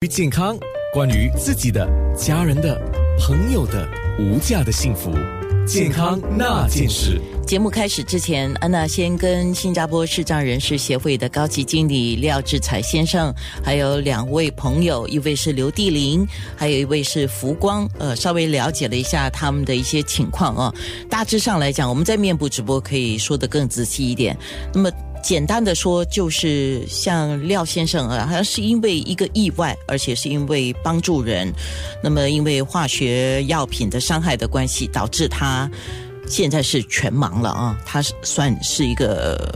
于健康，关于自己的、家人的、朋友的无价的幸福，健康那件事。节目开始之前，安娜先跟新加坡视障人士协会的高级经理廖志才先生，还有两位朋友，一位是刘帝林，还有一位是福光，呃，稍微了解了一下他们的一些情况啊。大致上来讲，我们在面部直播可以说得更仔细一点。那么简单的说，就是像廖先生啊，好像是因为一个意外，而且是因为帮助人，那么因为化学药品的伤害的关系，导致他。现在是全盲了啊，他算是一个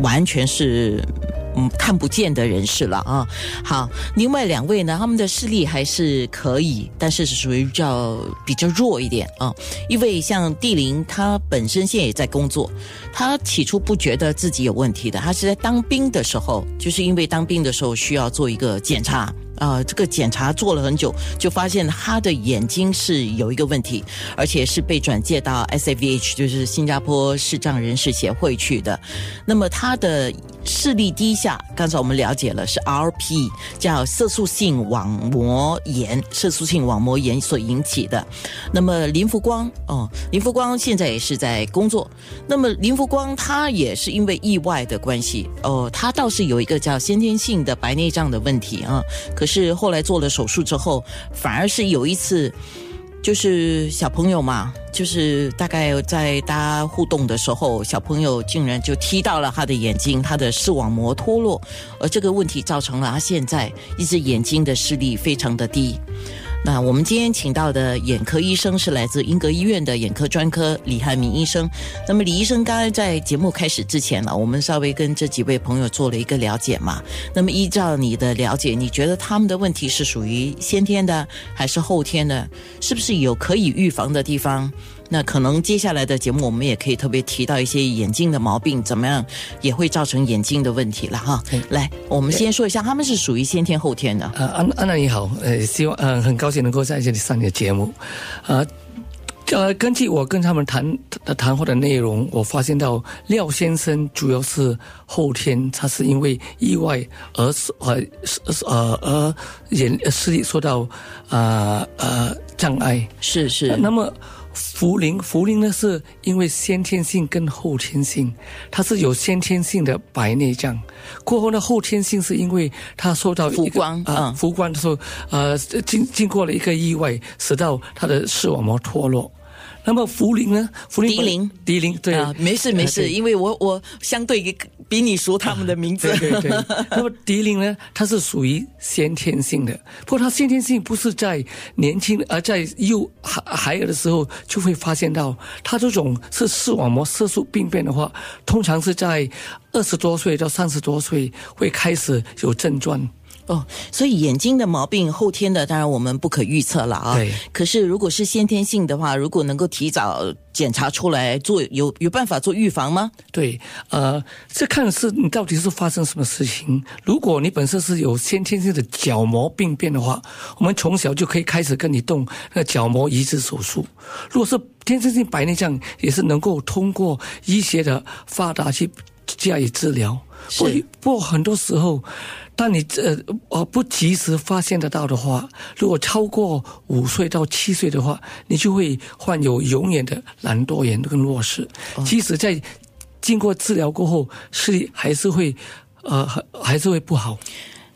完全是嗯看不见的人士了啊。好，另外两位呢，他们的视力还是可以，但是是属于较比较弱一点啊。因为像地灵，他本身现在也在工作，他起初不觉得自己有问题的，他是在当兵的时候，就是因为当兵的时候需要做一个检查。啊，这个检查做了很久，就发现他的眼睛是有一个问题，而且是被转介到 SAVH，就是新加坡视障人士协会去的。那么他的视力低下，刚才我们了解了是 RP，叫色素性网膜炎，色素性网膜炎所引起的。那么林福光哦，林福光现在也是在工作。那么林福光他也是因为意外的关系哦，他倒是有一个叫先天性的白内障的问题啊，可是。后来做了手术之后，反而是有一次，就是小朋友嘛，就是大概在大家互动的时候，小朋友竟然就踢到了他的眼睛，他的视网膜脱落，而这个问题造成了他现在一只眼睛的视力非常的低。那我们今天请到的眼科医生是来自英格医院的眼科专科李汉明医生。那么李医生刚才在节目开始之前呢，我们稍微跟这几位朋友做了一个了解嘛。那么依照你的了解，你觉得他们的问题是属于先天的还是后天的？是不是有可以预防的地方？那可能接下来的节目，我们也可以特别提到一些眼睛的毛病，怎么样也会造成眼睛的问题了哈。来，我们先说一下，他们是属于先天后天的。呃，安安娜你好，呃，希望呃很高兴能够在这里上你的节目。呃，呃，根据我跟他们谈的谈话的内容，我发现到廖先生主要是后天，他是因为意外而呃呃而眼视力受到呃呃障碍。是是，那么。福林，福林呢是因为先天性跟后天性，它是有先天性的白内障，过后呢后天性是因为它受到浮光啊，浮光的时候，呃，经经过了一个意外，使到它的视网膜脱落。那么福林呢？福林迪林，迪林，对啊，没事没事，因为我我相对比你熟他们的名字。对对。那么迪林呢？它是属于先天性的，不过它先天性不是在年轻，而在幼孩孩儿的时候就会发现到，它这种是视网膜色素病变的话，通常是在二十多岁到三十多岁会开始有症状。哦，所以眼睛的毛病后天的，当然我们不可预测了啊。对。可是如果是先天性的话，如果能够提早检查出来做，有有办法做预防吗？对，呃，这看是你到底是发生什么事情。如果你本身是有先天性的角膜病变的话，我们从小就可以开始跟你动那个角膜移植手术。如果是天生性白内障，也是能够通过医学的发达去加以治疗。是。不过很多时候。当你这呃不及时发现得到的话，如果超过五岁到七岁的话，你就会患有永远的懒惰眼跟弱视。即使在经过治疗过后，视力还是会呃还还是会不好。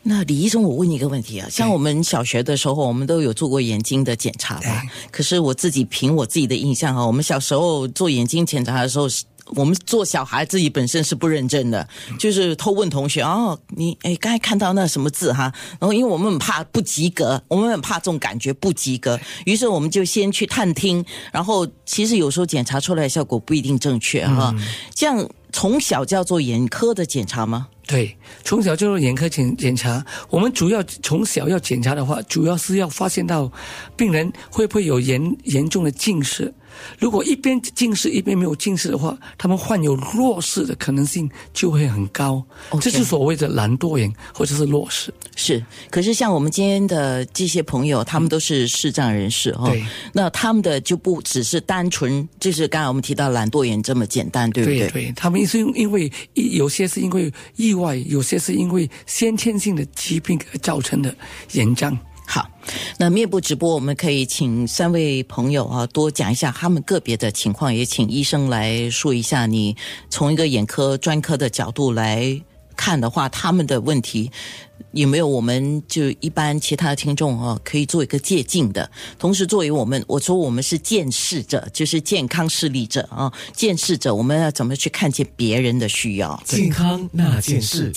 那李医生，我问你一个问题啊，像我们小学的时候，我们都有做过眼睛的检查吧？可是我自己凭我自己的印象啊，我们小时候做眼睛检查的时候。我们做小孩自己本身是不认真的，就是偷问同学哦，你哎刚才看到那什么字哈？然后因为我们很怕不及格，我们很怕这种感觉不及格，于是我们就先去探听，然后其实有时候检查出来效果不一定正确哈。这样从小就要做眼科的检查吗？对，从小就做眼科检检查。我们主要从小要检查的话，主要是要发现到病人会不会有严严重的近视。如果一边近视一边没有近视的话，他们患有弱视的可能性就会很高。这是所谓的懒惰眼或者是弱视。是，可是像我们今天的这些朋友，他们都是视障人士哦。对那他们的就不只是单纯，就是刚才我们提到懒惰眼这么简单，对不对？对他们是因因为有些是因为意外，有些是因为先天性的疾病而造成的眼障。好，那面部直播，我们可以请三位朋友啊多讲一下他们个别的情况，也请医生来说一下，你从一个眼科专科的角度来看的话，他们的问题有没有我们就一般其他的听众啊可以做一个借鉴的？同时，作为我们，我说我们是见识者，就是健康视力者啊，见识者，我们要怎么去看见别人的需要？健康那件事。